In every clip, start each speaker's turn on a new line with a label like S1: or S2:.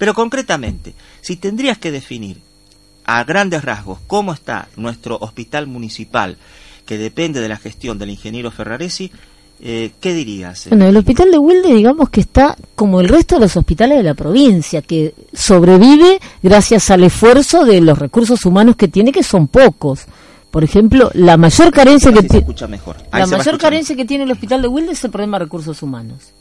S1: Pero concretamente, si tendrías que definir a grandes rasgos cómo está nuestro hospital municipal, que depende de la gestión del ingeniero Ferraresi, eh, ¿qué dirías?
S2: Bueno, el hospital de Wilde digamos que está como el resto de los hospitales de la provincia, que sobrevive gracias al esfuerzo de los recursos humanos que tiene, que son pocos. Por ejemplo, la mayor carencia que tiene la mayor carencia que tiene el hospital de Wilde es el problema de recursos humanos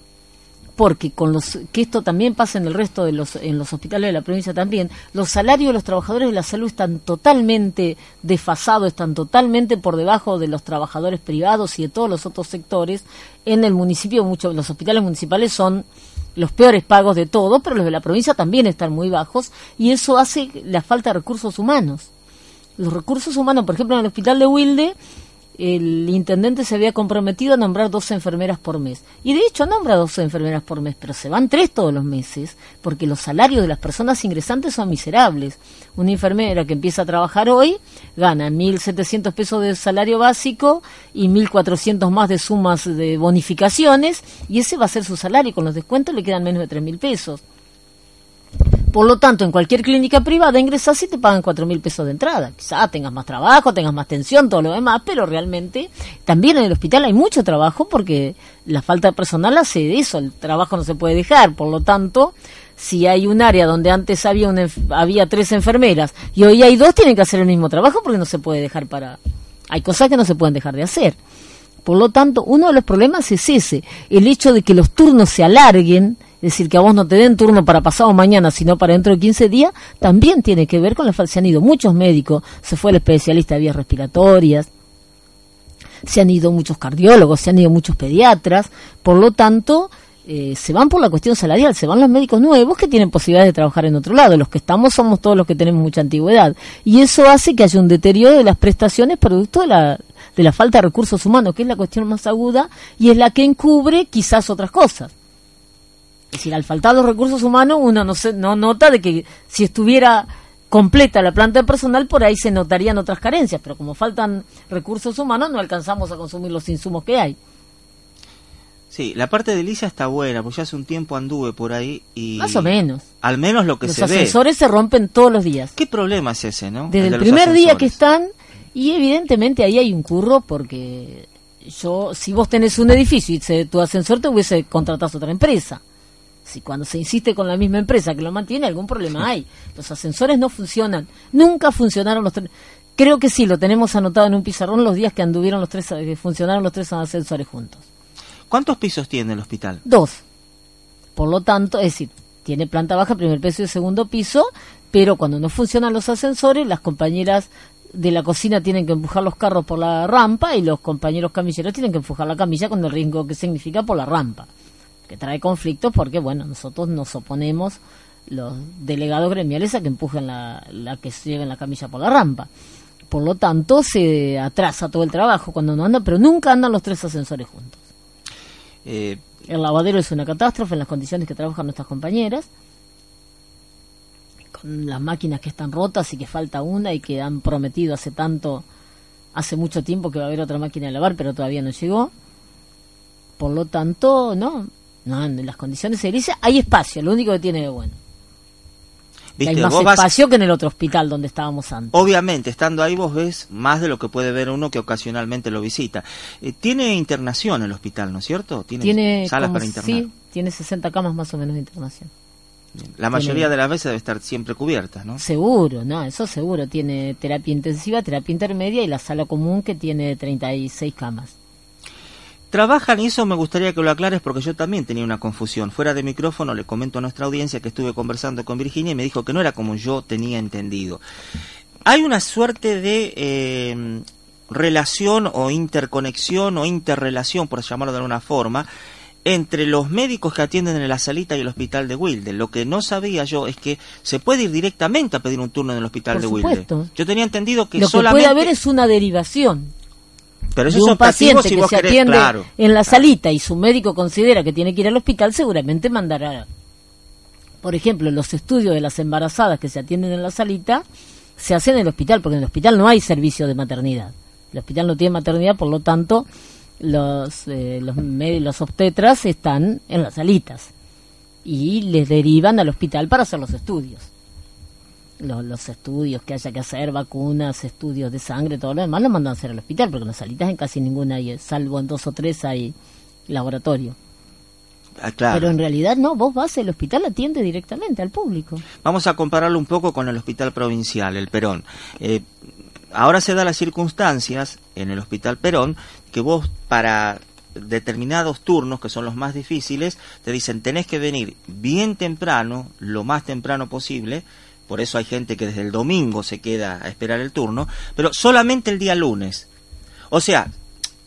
S2: porque con los que esto también pasa en el resto de los en los hospitales de la provincia también los salarios de los trabajadores de la salud están totalmente desfasados están totalmente por debajo de los trabajadores privados y de todos los otros sectores. En el municipio muchos los hospitales municipales son los peores pagos de todo pero los de la provincia también están muy bajos y eso hace la falta de recursos humanos. Los recursos humanos por ejemplo en el hospital de Wilde el intendente se había comprometido a nombrar dos enfermeras por mes. Y de hecho nombra dos enfermeras por mes, pero se van tres todos los meses, porque los salarios de las personas ingresantes son miserables. Una enfermera que empieza a trabajar hoy gana 1.700 pesos de salario básico y 1.400 más de sumas de bonificaciones, y ese va a ser su salario, con los descuentos le quedan menos de 3.000 pesos. Por lo tanto, en cualquier clínica privada ingresas y te pagan cuatro mil pesos de entrada. Quizá tengas más trabajo, tengas más tensión, todo lo demás, pero realmente también en el hospital hay mucho trabajo porque la falta de personal hace eso, el trabajo no se puede dejar. Por lo tanto, si hay un área donde antes había, había tres enfermeras y hoy hay dos, tienen que hacer el mismo trabajo porque no se puede dejar para... Hay cosas que no se pueden dejar de hacer. Por lo tanto, uno de los problemas es ese, el hecho de que los turnos se alarguen, decir, que a vos no te den turno para pasado mañana, sino para dentro de 15 días, también tiene que ver con la falta. Se han ido muchos médicos, se fue el especialista de vías respiratorias, se han ido muchos cardiólogos, se han ido muchos pediatras, por lo tanto, eh, se van por la cuestión salarial, se van los médicos nuevos que tienen posibilidades de trabajar en otro lado. Los que estamos somos todos los que tenemos mucha antigüedad. Y eso hace que haya un deterioro de las prestaciones producto de la, de la falta de recursos humanos, que es la cuestión más aguda y es la que encubre quizás otras cosas. Es decir, al faltar los recursos humanos, uno no, se, no nota de que si estuviera completa la planta de personal, por ahí se notarían otras carencias, pero como faltan recursos humanos, no alcanzamos a consumir los insumos que hay.
S1: Sí, la parte de Alicia está buena, porque ya hace un tiempo anduve por ahí y...
S2: Más o menos.
S1: Al menos lo que se
S2: ve. Los ascensores se rompen todos los días.
S1: ¿Qué problema es ese, no?
S2: Desde el, primer día que están, y evidentemente ahí hay un curro porque yo, si vos tenés un edificio y tu ascensor te hubiese contratado a otra empresa si cuando se insiste con la misma empresa que lo mantiene, algún problema hay. Los ascensores no funcionan. Nunca funcionaron los tres. Creo que sí, lo tenemos anotado en un pizarrón los días que anduvieron los tres, que funcionaron los tres ascensores juntos.
S1: ¿Cuántos pisos tiene el hospital?
S2: Dos. Por lo tanto, es decir, tiene planta baja, primer piso y segundo piso, pero cuando no funcionan los ascensores, las compañeras de la cocina tienen que empujar los carros por la rampa y los compañeros camilleros tienen que empujar la camilla con el riesgo que significa por la rampa que trae conflictos porque, bueno, nosotros nos oponemos, los delegados gremiales, a que empujen la, la que se lleven la camilla por la rampa. Por lo tanto, se atrasa todo el trabajo cuando no anda, pero nunca andan los tres ascensores juntos. Eh, el lavadero es una catástrofe en las condiciones que trabajan nuestras compañeras, con las máquinas que están rotas y que falta una y que han prometido hace tanto, hace mucho tiempo que va a haber otra máquina de lavar, pero todavía no llegó. Por lo tanto, no, no, en las condiciones edilicias hay espacio, lo único que tiene de bueno. hay más espacio que en el otro hospital donde estábamos antes.
S1: Obviamente, estando ahí vos ves más de lo que puede ver uno que ocasionalmente lo visita. Eh, tiene internación el hospital, ¿no es cierto?
S2: Tiene, salas para internar. Sí, tiene 60 camas más o menos de internación.
S1: La mayoría de las veces debe estar siempre cubierta, ¿no?
S2: Seguro, no, eso seguro. Tiene terapia intensiva, terapia intermedia y la sala común que tiene 36 camas.
S1: Trabajan y eso me gustaría que lo aclares porque yo también tenía una confusión. Fuera de micrófono le comento a nuestra audiencia que estuve conversando con Virginia y me dijo que no era como yo tenía entendido. Hay una suerte de eh, relación o interconexión o interrelación, por llamarlo de alguna forma, entre los médicos que atienden en la salita y el hospital de Wilde. Lo que no sabía yo es que se puede ir directamente a pedir un turno en el hospital
S2: Por
S1: de
S2: supuesto.
S1: Wilde. Yo tenía entendido que
S2: Lo que puede haber es una derivación.
S1: Pero
S2: de un paciente
S1: si
S2: que se
S1: querés,
S2: atiende
S1: claro.
S2: en la
S1: claro.
S2: salita y su médico considera que tiene que ir al hospital, seguramente mandará. Por ejemplo, los estudios de las embarazadas que se atienden en la salita se hacen en el hospital, porque en el hospital no hay servicio de maternidad. El hospital no tiene maternidad, por lo tanto, los, eh, los, los obstetras están en las salitas y les derivan al hospital para hacer los estudios. Los, los estudios que haya que hacer, vacunas, estudios de sangre, todo lo demás, lo mandan a hacer al hospital, porque en las salitas en casi ninguna hay, salvo en dos o tres hay laboratorio.
S1: Ah, claro.
S2: Pero en realidad no, vos vas, el hospital atiende directamente al público.
S1: Vamos a compararlo un poco con el hospital provincial, el Perón. Eh, ahora se da las circunstancias en el hospital Perón que vos para determinados turnos, que son los más difíciles, te dicen tenés que venir bien temprano, lo más temprano posible, por eso hay gente que desde el domingo se queda a esperar el turno, pero solamente el día lunes. O sea,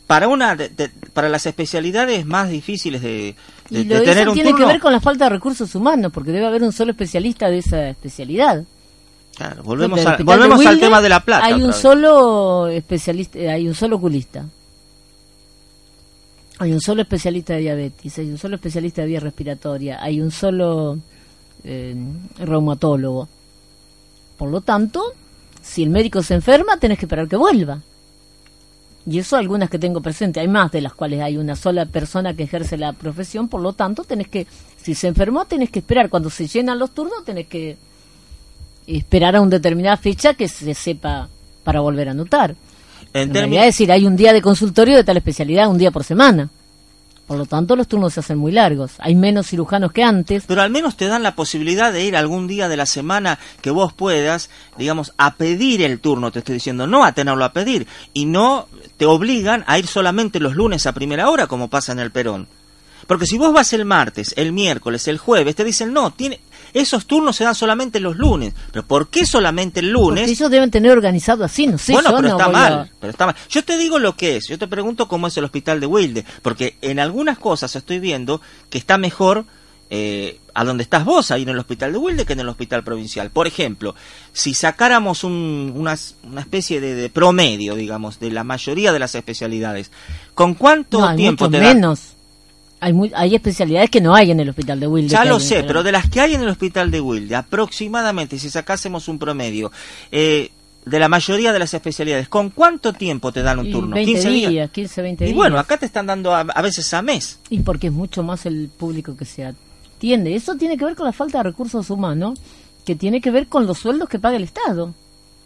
S1: para una de- de- para las especialidades más difíciles de, de-
S2: Y lo de
S1: tener
S2: eso
S1: un
S2: tiene que ver con la falta de recursos humanos, porque debe haber un solo especialista de esa especialidad.
S1: Claro, volvemos, a- volvemos al tema de la plata.
S2: Hay un solo especialista, eh, hay un solo oculista. Hay un solo especialista de diabetes, hay un solo especialista de vía respiratoria, hay un solo eh, reumatólogo. Por lo tanto, si el médico se enferma, tenés que esperar que vuelva. Y eso algunas que tengo presente, hay más de las cuales hay una sola persona que ejerce la profesión, por lo tanto, tenés que, si se enfermó, tenés que esperar. Cuando se llenan los turnos, tenés que esperar a una determinada fecha que se sepa para volver a anotar.
S1: En
S2: En realidad, es decir, hay un día de consultorio de tal especialidad, un día por semana. Por lo tanto, los turnos se hacen muy largos. Hay menos cirujanos que antes.
S1: pero al menos te dan la posibilidad de ir algún día de la semana que vos puedas, digamos, a pedir el turno, te estoy diciendo, no a tenerlo a pedir. Y no te obligan a ir solamente los lunes a primera hora, como pasa en el Perón. Porque si vos vas el martes, el miércoles, el jueves, te dicen, no, tiene, esos turnos se dan solamente los lunes. ¿Pero por qué solamente el
S2: Porque
S1: lunes?
S2: ellos deben tener organizado así, no sé.
S1: bueno,
S2: yo
S1: pero
S2: no
S1: está
S2: a-
S1: mal, pero está mal. Yo te digo lo que es, yo te pregunto cómo es el hospital de Wilde, porque en algunas cosas estoy viendo que está mejor eh, a donde estás vos, ahí en el hospital de Wilde, que en el hospital provincial. Por ejemplo, si sacáramos un- una, una especie de, de promedio, digamos, de la mayoría de las especialidades, ¿con cuánto
S2: No,
S1: tiempo te da?
S2: Hay, muy- hay especialidades que no hay en el hospital de Wilde.
S1: Ya lo sé, pero de las que hay en el hospital de Wilde, aproximadamente, si sacásemos un promedio, eh, de la mayoría de las especialidades, ¿con cuánto tiempo te dan un
S2: Y
S1: turno?
S2: 20
S1: ¿15
S2: días,
S1: días?
S2: 15, 20
S1: Y
S2: días.
S1: bueno, acá te están dando a, a veces a mes.
S2: Y porque es mucho más el público que se atiende. Eso tiene que ver con la falta de recursos humanos, que tiene que ver con los sueldos que paga el Estado.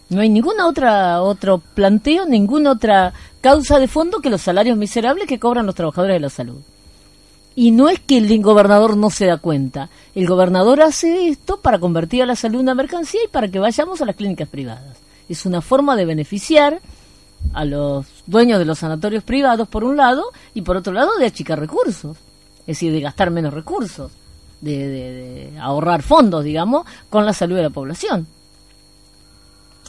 S2: No hay ninguna otra otro planteo, ninguna otra causa de fondo que los salarios miserables que cobran los trabajadores de la salud. Y no es que el gobernador no se da cuenta. El gobernador hace esto para convertir a la salud en una mercancía y para que vayamos a las clínicas privadas. Es una forma de beneficiar a los dueños de los sanatorios privados por un lado y por otro lado de achicar recursos, es decir, de gastar menos recursos, de, de- de ahorrar fondos, digamos, con la salud de la población.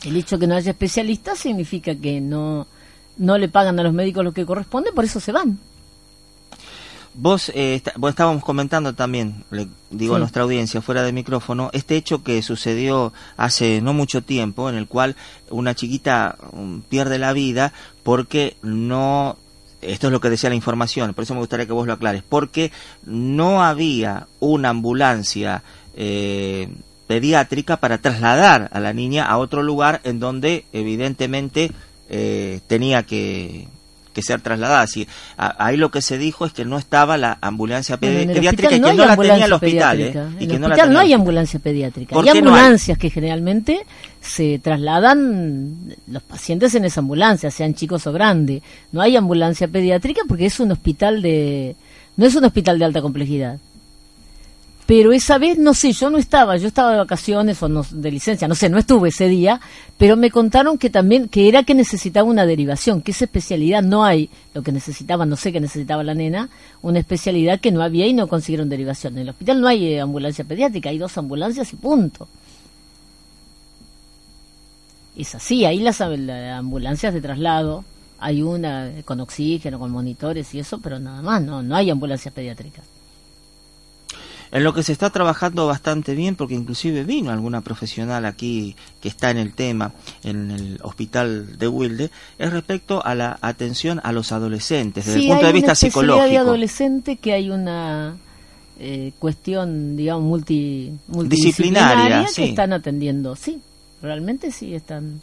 S2: El hecho de que no haya especialistas significa que no, no le pagan a los médicos lo que corresponde, por eso se van.
S1: Vos, eh, está- vos estábamos comentando también, le digo a nuestra audiencia fuera de micrófono, este hecho que sucedió hace no mucho tiempo, en el cual una chiquita um, pierde la vida porque no, esto es lo que decía la información, por eso me gustaría que vos lo aclares, porque no había una ambulancia eh, pediátrica para trasladar a la niña a otro lugar en donde evidentemente eh, tenía que, que ser trasladada. Así, a- ahí lo que se dijo es que no estaba la ambulancia pedi- pediátrica y que no la tenía el hospital. ¿eh? Y
S2: el
S1: que no la
S2: hospital no
S1: tenía.
S2: hay ambulancia pediátrica.
S1: ¿Por
S2: Hay
S1: qué no hay?
S2: ambulancias que generalmente se trasladan los pacientes en esa ambulancia, sean chicos o grandes. No hay ambulancia pediátrica porque es un hospital de... No es un hospital de alta complejidad. Pero esa vez, no sé, yo no estaba, yo estaba de vacaciones o no- de licencia, no sé, no estuve ese día, pero me contaron que también, que era que necesitaba una derivación, que esa especialidad no hay, lo que necesitaba, no sé qué necesitaba la nena, una especialidad que no había y no consiguieron derivación. En el hospital no hay eh, ambulancia pediátrica, hay dos ambulancias y punto. Es así, ahí las, las ambulancias de traslado Hay una con oxígeno, con monitores y eso, pero nada más, no, no hay ambulancias pediátricas.
S1: En lo que se está trabajando bastante bien, porque inclusive vino alguna profesional aquí que está en el tema, en el hospital de Wilde, es respecto a la atención a los adolescentes, desde el punto de vista psicológico.
S2: de adolescente que hay una eh, cuestión, digamos, multi, multidisciplinaria que están atendiendo. Sí, realmente sí están.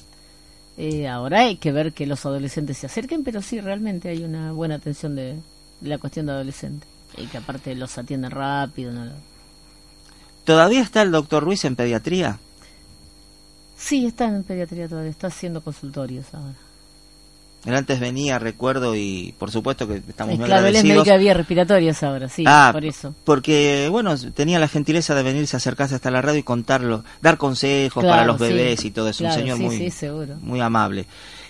S2: Eh, ahora hay que ver que los adolescentes se acerquen, pero sí, realmente hay una buena atención de, la cuestión de adolescentes. Y que aparte los atienden rápido. ¿no?
S1: ¿Todavía está el doctor Ruiz en pediatría?
S2: Sí, está en pediatría todavía, está haciendo consultorios ahora.
S1: Él antes venía, recuerdo, y por supuesto que estamos muy
S2: claro, él es médico de vías respiratorias ahora, sí, ah, por eso.
S1: Porque, bueno, tenía la gentileza de venirse a acercarse hasta la radio y contarlo, dar consejos para los bebés y todo eso. un señor muy, muy amable.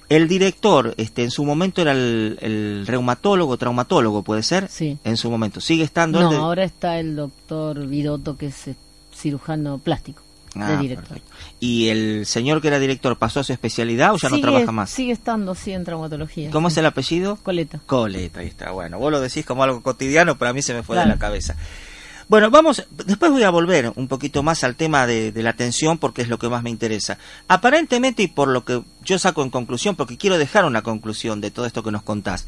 S1: El director, este, en su momento era el, reumatólogo, traumatólogo, ¿puede ser?
S2: Sí.
S1: En su momento. ¿Sigue estando?
S2: No, ahora está el doctor Vidoto, que es eh, cirujano plástico. Ah,
S1: ¿Y el señor que era director pasó a su especialidad o ya no trabaja más?
S2: Sigue estando, sí, en traumatología.
S1: ¿Cómo es el apellido?
S2: Coleta.
S1: Coleta, ahí está. Bueno, vos lo decís como algo cotidiano, pero a mí se me fue de la cabeza. Bueno, vamos, después voy a volver un poquito más al tema de, la atención porque es lo que más me interesa. Aparentemente, y por lo que yo saco en conclusión, porque quiero dejar una conclusión de todo esto que nos contás,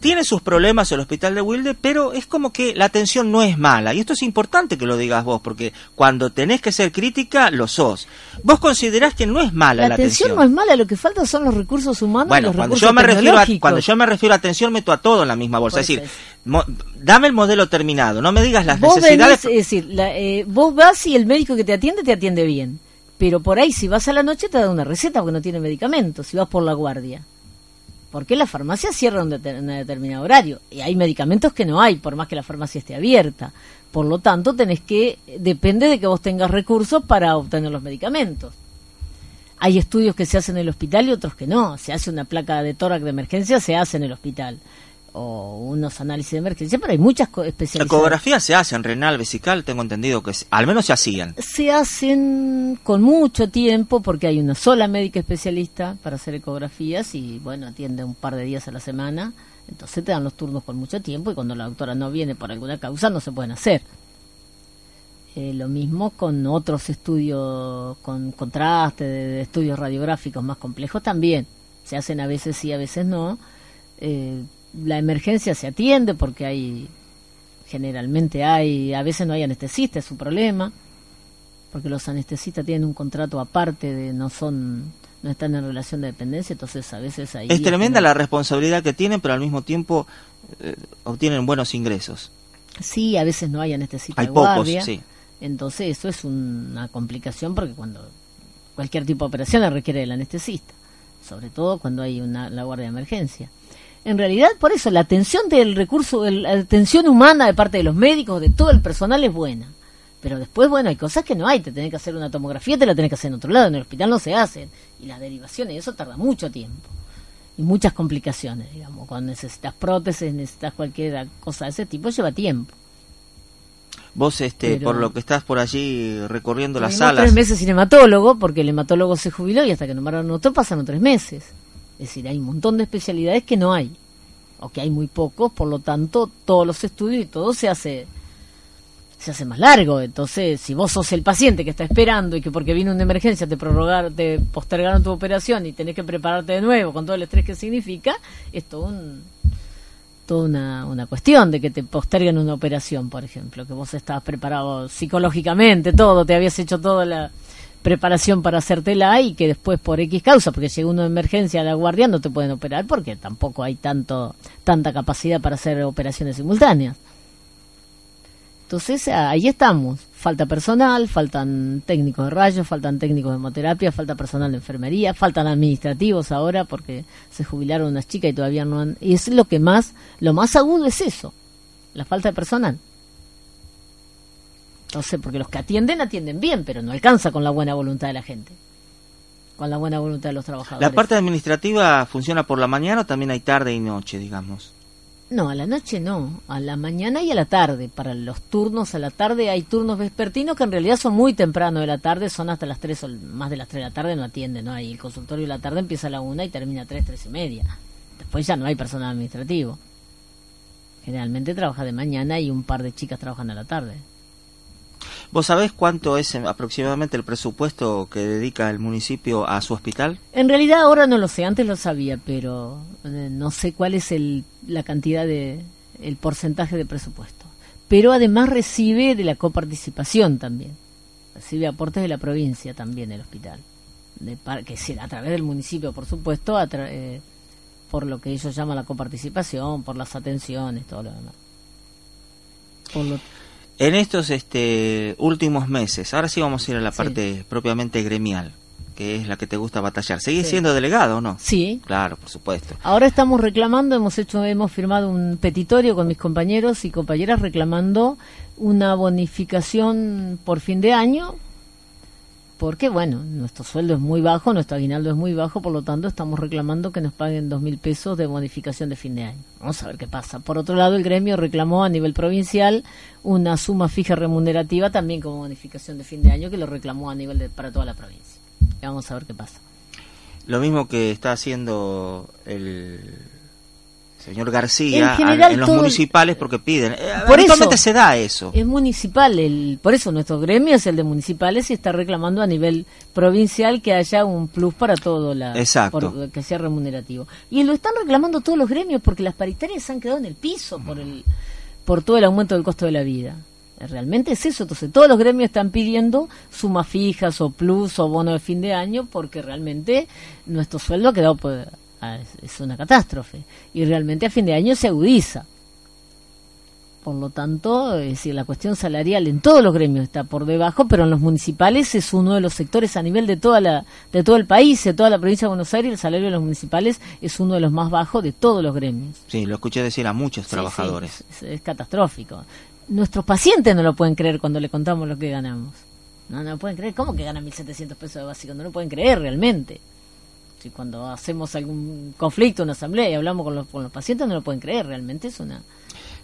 S1: tiene sus problemas el hospital de Wilde, pero es como que la atención no es mala. Y esto es importante que lo digas vos, porque cuando tenés que ser crítica, lo sos. Vos considerás que no es mala la, atención.
S2: La atención no es mala, lo que falta son los recursos humanos
S1: bueno,
S2: los
S1: cuando
S2: recursos
S1: yo me refiero a, Cuando yo me refiero a atención, meto a todo en la misma bolsa. es decir, dame el modelo terminado, no me digas las necesidades.
S2: es decir, eh, vos vas y el médico que te atiende, te atiende bien. Pero por ahí, si vas a la noche, te da una receta porque no tiene medicamentos, si vas por la guardia porque la farmacia cierra un, un, determinado horario y hay medicamentos que no hay, por más que la farmacia esté abierta. Por lo tanto, tenés que, depende de que vos tengas recursos para obtener los medicamentos. Hay estudios que se hacen en el hospital y otros que no. Se hace una placa de tórax de emergencia, se hace en el hospital o unos análisis de emergencia, pero hay muchas especialidades.
S1: Ecografías se hacen, renal, vesical, tengo entendido que al menos se hacían.
S2: Se hacen con mucho tiempo porque hay una sola médica especialista para hacer ecografías y bueno, atiende un par de días a la semana, entonces te dan los turnos con mucho tiempo y cuando la doctora no viene por alguna causa no se pueden hacer. Eh, lo mismo con otros estudios, con contraste, de, estudios radiográficos más complejos también. Se hacen a veces sí, a veces no. Eh, la emergencia se atiende porque hay generalmente hay a veces no hay anestesista es su problema porque los anestesistas tienen un contrato aparte de no son no están en relación de dependencia entonces a veces hay
S1: es tremenda la responsabilidad que tienen pero al mismo tiempo eh, obtienen buenos ingresos.
S2: Sí a veces no hay anestesista
S1: hay pocos sí.
S2: entonces eso es una complicación porque cuando cualquier tipo de operación requiere el anestesista sobre todo cuando hay una la guardia de emergencia en realidad, por eso, la atención del recurso, la atención humana de parte de los médicos, de todo el personal es buena. Pero después, bueno, hay cosas que no hay. Te tenés que hacer una tomografía, te la tenés que hacer en otro lado. En el hospital no se hacen. Y las derivaciones, eso tarda mucho tiempo. Y muchas complicaciones, digamos. Cuando necesitas prótesis, necesitas cualquier cosa de ese tipo, lleva tiempo.
S1: Vos, este, por lo que estás por allí recorriendo las salas.
S2: tres meses sin hematólogo, porque el hematólogo se jubiló y hasta que nombraron otro pasaron tres meses. Es decir, hay un montón de especialidades que no hay, o que hay muy pocos, por lo tanto, todos los estudios y todo se hace se hace más largo. Entonces, si vos sos el paciente que está esperando y que porque vino una emergencia te prorrogaron, te postergaron tu operación y tenés que prepararte de nuevo con todo el estrés que significa, es todo un, toda una, una cuestión de que te posterguen una operación, por ejemplo, que vos estabas preparado psicológicamente, todo, te habías hecho toda la, preparación para hacértela y que después por X causa, porque llega uno de emergencia a la guardia, no te pueden operar porque tampoco hay tanto tanta capacidad para hacer operaciones simultáneas. Entonces ahí estamos. Falta personal, faltan técnicos de rayos, faltan técnicos de hemoterapia, falta personal de enfermería, faltan administrativos ahora porque se jubilaron unas chicas y todavía no han... Y es lo que más, lo más agudo es eso, la falta de personal. No sé, porque los que atienden, atienden bien, pero no alcanza con la buena voluntad de la gente. Con la buena voluntad de los trabajadores.
S1: ¿La parte administrativa funciona por la mañana o también hay tarde y noche, digamos?
S2: No, a la noche no, a la mañana y a la tarde. Para los turnos a la tarde hay turnos vespertinos que en realidad son muy temprano de la tarde, son hasta las 3 o más de las 3 de la tarde, no atienden, ¿no? Ahí el consultorio de la tarde empieza a la 1 y termina a 3, 3 y media. Después ya no hay personal administrativo. Generalmente trabaja de mañana y un par de chicas trabajan a la tarde.
S1: ¿Vos sabés cuánto es eh, aproximadamente el presupuesto que dedica el municipio a su hospital?
S2: En realidad ahora no lo sé, antes lo sabía, pero eh, no sé cuál es el, la cantidad de, el porcentaje de presupuesto. Pero además recibe de la coparticipación también. Recibe aportes de la provincia también el hospital. De, que será a través del municipio, por supuesto, eh, por lo que ellos llaman la coparticipación, por las atenciones, todo lo demás.
S1: Por lo en estos este, últimos meses, ahora sí vamos a ir a la parte propiamente gremial, que es la que te gusta batallar. ¿Seguís siendo delegado o no?
S2: Sí.
S1: Claro, por supuesto.
S2: Ahora estamos reclamando, hemos hecho, hemos firmado un petitorio con mis compañeros y compañeras reclamando una bonificación por fin de año porque bueno, nuestro sueldo es muy bajo, nuestro aguinaldo es muy bajo, por lo tanto estamos reclamando que nos paguen dos mil pesos de bonificación de fin de año. Vamos a ver qué pasa. Por otro lado, el gremio reclamó a nivel provincial una suma fija remunerativa también como bonificación de fin de año que lo reclamó a nivel de, para toda la provincia. vamos a ver qué pasa.
S1: Lo mismo que está haciendo el señor García en, los municipales porque piden. Eh, por eso, se da eso.
S2: Es municipal, el, por eso nuestro gremio es el de municipales y está reclamando a nivel provincial que haya un plus para todo, la,
S1: Exacto.
S2: que sea remunerativo. Y lo están reclamando todos los gremios porque las paritarias se han quedado en el piso por, el, por todo el aumento del costo de la vida. Realmente es eso, entonces todos los gremios están pidiendo sumas fijas o plus o bono de fin de año porque realmente nuestro sueldo ha quedado por, es una catástrofe. Y realmente a fin de año se agudiza. Por lo tanto, es decir, la cuestión salarial en todos los gremios está por debajo, pero en los municipales es uno de los sectores a nivel de toda la de todo el país, de toda la provincia de Buenos Aires, el salario de los municipales es uno de los más bajos de todos los gremios.
S1: Sí, lo escuché decir a muchos trabajadores.
S2: es, catastrófico. Nuestros pacientes no lo pueden creer cuando le contamos lo que ganamos. No, no lo pueden creer. ¿Cómo que ganan 1.700 pesos de básico? No lo pueden creer realmente. Si cuando hacemos algún conflicto, una asamblea y hablamos con los, con los pacientes, no lo pueden creer, realmente es una...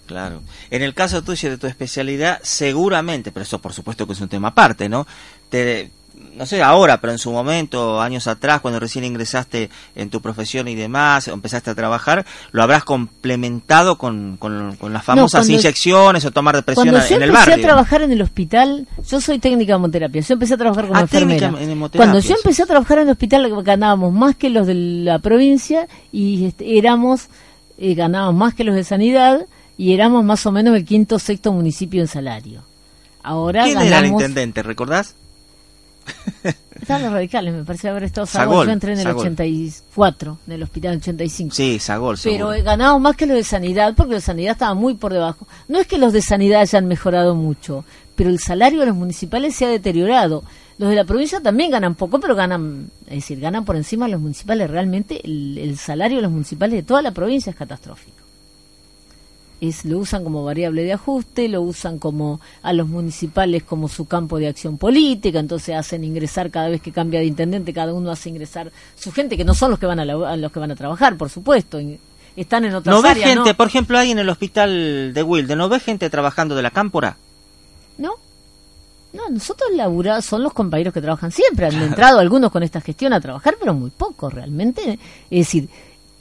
S1: Claro. En el caso tuyo de tu especialidad, seguramente, pero eso por supuesto que es un tema aparte, ¿no? Te, no sé ahora, pero en su momento, años atrás, cuando recién ingresaste en tu profesión y demás, empezaste a trabajar, lo habrás complementado con, con, las famosas inyecciones o tomar depresión en el barrio.
S2: Cuando yo empecé a trabajar en el hospital, yo soy técnica de hemoterapia, yo empecé a trabajar como ah, enfermera. cuando yo empecé a trabajar en el hospital ganábamos más que los de la provincia y este, éramos, eh, ganábamos más que los de sanidad y éramos más o menos el quinto o sexto municipio en salario. Ahora
S1: ¿Quién era el intendente, recordás?
S2: Estaban los radicales, me parece haber estado Sagol. Yo entré en el 84, en el hospital 85.
S1: Sí, Sagol,
S2: Pero he ganado más que los de sanidad, porque los de sanidad estaba muy por debajo. No es que los de sanidad hayan mejorado mucho, pero el salario de los municipales se ha deteriorado. Los de la provincia también ganan poco, pero ganan, es decir, ganan por encima de los municipales. Realmente el salario de los municipales de toda la provincia es catastrófico es, lo usan como variable de ajuste, lo usan como a los municipales como su campo de acción política, entonces hacen ingresar cada vez que cambia de intendente, cada uno hace ingresar su gente, que no son los que van a, los que van a trabajar, por supuesto, están en otras
S1: ¿No
S2: ves
S1: gente, por ejemplo, ahí en el hospital de Wilde, ¿no ves gente trabajando de la cámpora?
S2: No. No, nosotros laburamos, son los compañeros que trabajan siempre, han entrado algunos con esta gestión a trabajar, pero muy poco realmente. Es decir,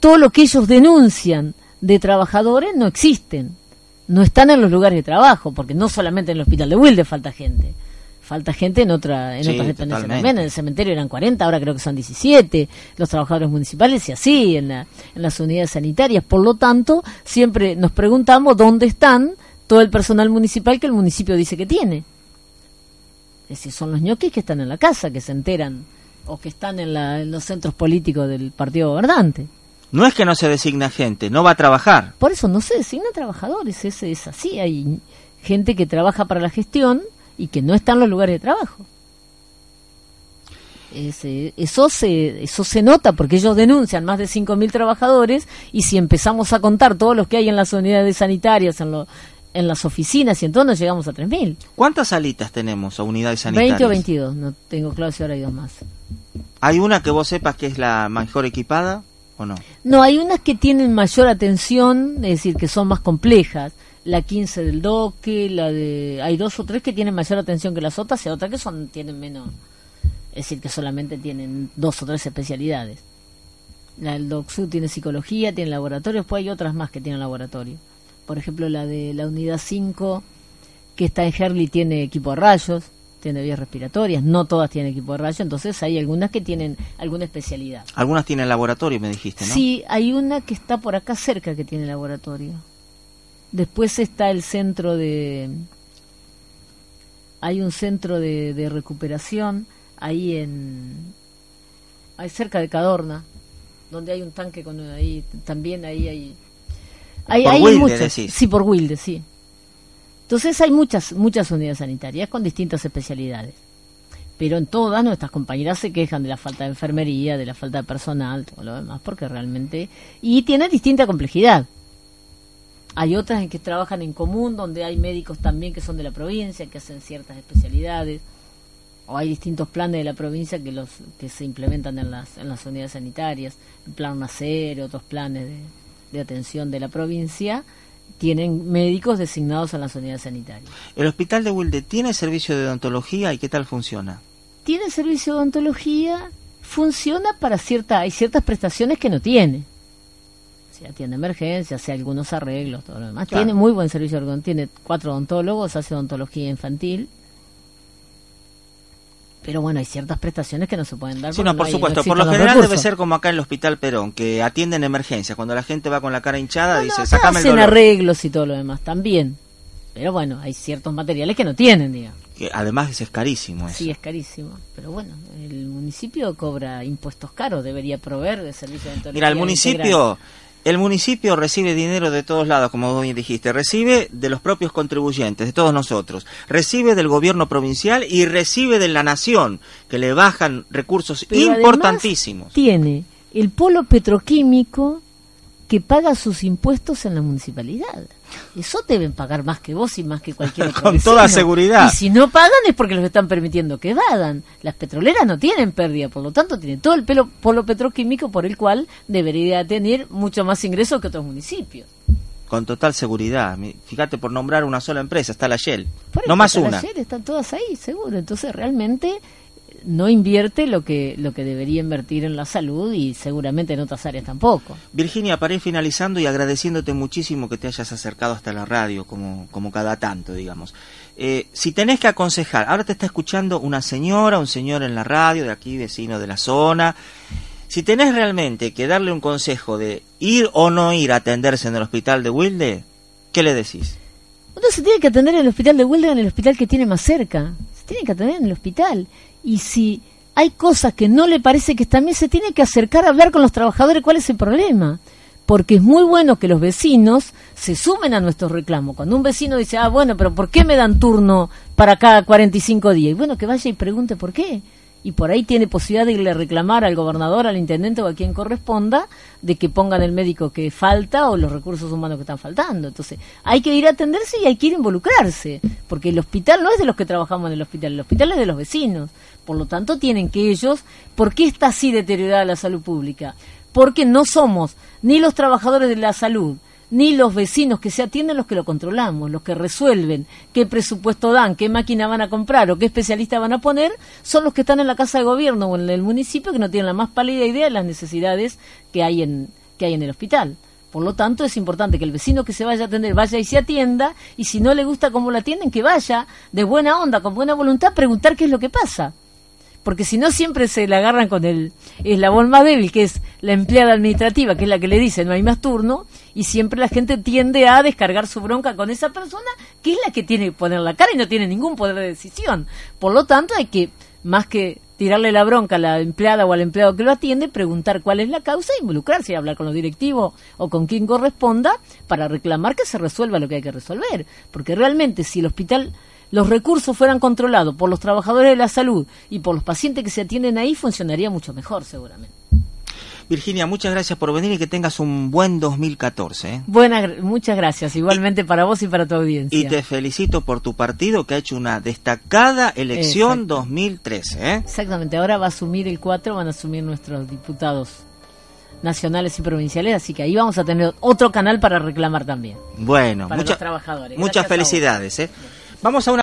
S2: todo lo que ellos denuncian de trabajadores no existen. No están en los lugares de trabajo, porque no solamente en el hospital de Wilde falta gente. Falta gente en, otra, en otras dependencias también. En el cementerio eran 40, ahora creo que son 17. Los trabajadores municipales y así, en, en las unidades sanitarias. Por lo tanto, siempre nos preguntamos dónde están todo el personal municipal que el municipio dice que tiene. Es decir, son los ñoquis que están en la casa, que se enteran, o que están en, la, en los centros políticos del partido gobernante.
S1: No es que no se designa gente, no va a trabajar.
S2: Por eso no se designa trabajadores, es, es así. Hay gente que trabaja para la gestión y que no está en los lugares de trabajo. eso, se, eso se nota porque ellos denuncian más de 5.000 trabajadores y si empezamos a contar todos los que hay en las unidades sanitarias, en, lo, en las oficinas y entonces llegamos a 3.000.
S1: ¿Cuántas salitas tenemos o unidades sanitarias?
S2: 20 o 22, no tengo claro si ahora hay dos más.
S1: ¿Hay una que vos sepas que es la mejor equipada? No?
S2: Hay unas que tienen mayor atención, es decir, que son más complejas. La 15 del doque, la de... Hay dos o tres que tienen mayor atención que las otras y otras que son tienen menos... Es decir, que solamente tienen dos o tres especialidades. La del DOCSU tiene psicología, tiene laboratorio, después hay otras más que tienen laboratorio. Por ejemplo, la de la unidad 5, que está en Herley, tiene equipo de rayos, tiene vías respiratorias, no todas tienen equipo de rayos, entonces hay algunas que tienen alguna especialidad.
S1: Algunas tienen laboratorio, me dijiste, ¿no?
S2: Sí, hay una que está por acá cerca que tiene laboratorio. Después está el centro de... Hay un centro de, de recuperación ahí en... Ahí cerca de Cadorna, donde hay un tanque con ahí también ahí hay hay,
S1: Por
S2: hay
S1: Wilde,
S2: muchas.
S1: decís.
S2: sí por Wilde sí entonces hay muchas muchas unidades sanitarias con distintas especialidades. Pero en todas nuestras compañeras se quejan de la falta de enfermería de la falta de personal todo lo demás porque realmente y tiene distinta complejidad. Hay otras en que trabajan en común donde hay médicos también que son de la provincia que hacen ciertas especialidades o hay distintos planes de la provincia que los que se implementan en las en las unidades sanitarias el plan nacer otros planes de, de atención de la provincia tienen médicos designados en las unidades sanitarias
S1: ¿El hospital de Wilde tiene servicio de odontología y qué tal funciona?
S2: tiene servicio de odontología funciona para cierta hay ciertas prestaciones que no tiene se atiende emergencias, hace algunos arreglos, todo lo demás.
S1: Claro.
S2: Tiene muy buen servicio, tiene cuatro odontólogos, hace odontología infantil. Pero bueno, hay ciertas prestaciones que no se pueden dar.
S1: Sí, no, por supuesto. Por lo general debe ser como acá en el Hospital Perón, que atienden emergencias. Cuando la gente va con la cara hinchada, dice,
S2: acá
S1: sacame el
S2: hacen
S1: dolor.
S2: arreglos y todo lo demás también. Pero bueno, hay ciertos materiales que no tienen, digamos.
S1: Que además es carísimo eso.
S2: Sí, es carísimo. Pero bueno, el municipio cobra impuestos caros, debería proveer de servicios de
S1: Mira, el
S2: integral.
S1: El municipio recibe dinero de todos lados, como vos bien dijiste, recibe de los propios contribuyentes, de todos nosotros, recibe del gobierno provincial y recibe de la nación, que le bajan recursos
S2: Pero
S1: importantísimos.
S2: tiene el polo petroquímico que paga sus impuestos en la municipalidad. Eso deben pagar más que vos y más que cualquier otro
S1: Con
S2: vecino.
S1: toda seguridad.
S2: Y si no pagan es porque los están permitiendo que vadan. Las petroleras no tienen pérdida, por lo tanto tienen todo el pelo, polo petroquímico por el cual debería tener mucho más ingresos que otros municipios.
S1: Con total seguridad. Fíjate, por nombrar una sola empresa, está la Shell.
S2: Por
S1: No más una.
S2: están todas ahí, seguro. Entonces realmente no invierte lo que lo que debería invertir en la salud y seguramente en otras áreas tampoco.
S1: Virginia, para ir finalizando y agradeciéndote muchísimo que te hayas acercado hasta la radio, como, como cada tanto, digamos. Eh, si tenés que aconsejar, ahora te está escuchando una señora, un señor en la radio, de aquí, vecino de la zona. Si tenés realmente que darle un consejo de ir o no ir a atenderse en el hospital de Wilde, ¿qué le decís?
S2: Uno se tiene que atender en el hospital de Huelva, en el hospital que tiene más cerca. Se tiene que atender en el hospital. Y si hay cosas que no le parece que bien, se tiene que acercar a hablar con los trabajadores cuál es el problema. Porque es muy bueno que los vecinos se sumen a nuestros reclamos. Cuando un vecino dice, ah, bueno, pero ¿por qué me dan turno para cada 45 días? Y bueno, que vaya y pregunte por qué. Y por ahí tiene posibilidad de irle a reclamar al gobernador, al intendente o a quien corresponda de que pongan el médico que falta o los recursos humanos que están faltando. Entonces, hay que ir a atenderse y hay que ir a involucrarse, porque el hospital no es de los que trabajamos en el hospital, el hospital es de los vecinos. Por lo tanto, tienen que ellos, ¿por qué está así deteriorada la salud pública? Porque no somos ni los trabajadores de la salud, ni los vecinos que se atienden los que lo controlamos, los que resuelven qué presupuesto dan, qué máquina van a comprar o qué especialista van a poner, son los que están en la casa de gobierno o en el municipio que no tienen la más pálida idea de las necesidades que hay en, que hay en el hospital. Por lo tanto, es importante que el vecino que se vaya a atender vaya y se atienda, y si no le gusta cómo lo atienden, que vaya de buena onda, con buena voluntad, preguntar qué es lo que pasa porque si no siempre se la agarran con el eslabón más débil, que es la empleada administrativa, que es la que le dice no hay más turno, y siempre la gente tiende a descargar su bronca con esa persona, que es la que tiene que poner la cara y no tiene ningún poder de decisión. Por lo tanto, hay que, más que tirarle la bronca a la empleada o al empleado que lo atiende, preguntar cuál es la causa involucrarse hablar con los directivos o con quien corresponda para reclamar que se resuelva lo que hay que resolver. Porque realmente si el hospital los recursos fueran controlados por los trabajadores de la salud y por los pacientes que se atienden ahí, funcionaría mucho mejor, seguramente.
S1: Virginia, muchas gracias por venir y que tengas un buen 2014. ¿eh?
S2: Buena, muchas gracias, igualmente para vos y para tu audiencia.
S1: Y te felicito por tu partido que ha hecho una destacada elección
S2: Exacto.
S1: 2013. ¿eh?
S2: Exactamente, ahora va a asumir el 4, van a asumir nuestros diputados nacionales y provinciales, así que ahí vamos a tener otro canal para reclamar también.
S1: Bueno,
S2: Para
S1: mucha-
S2: los trabajadores.
S1: muchas
S2: Gracias
S1: felicidades. ¿eh? Vamos a una...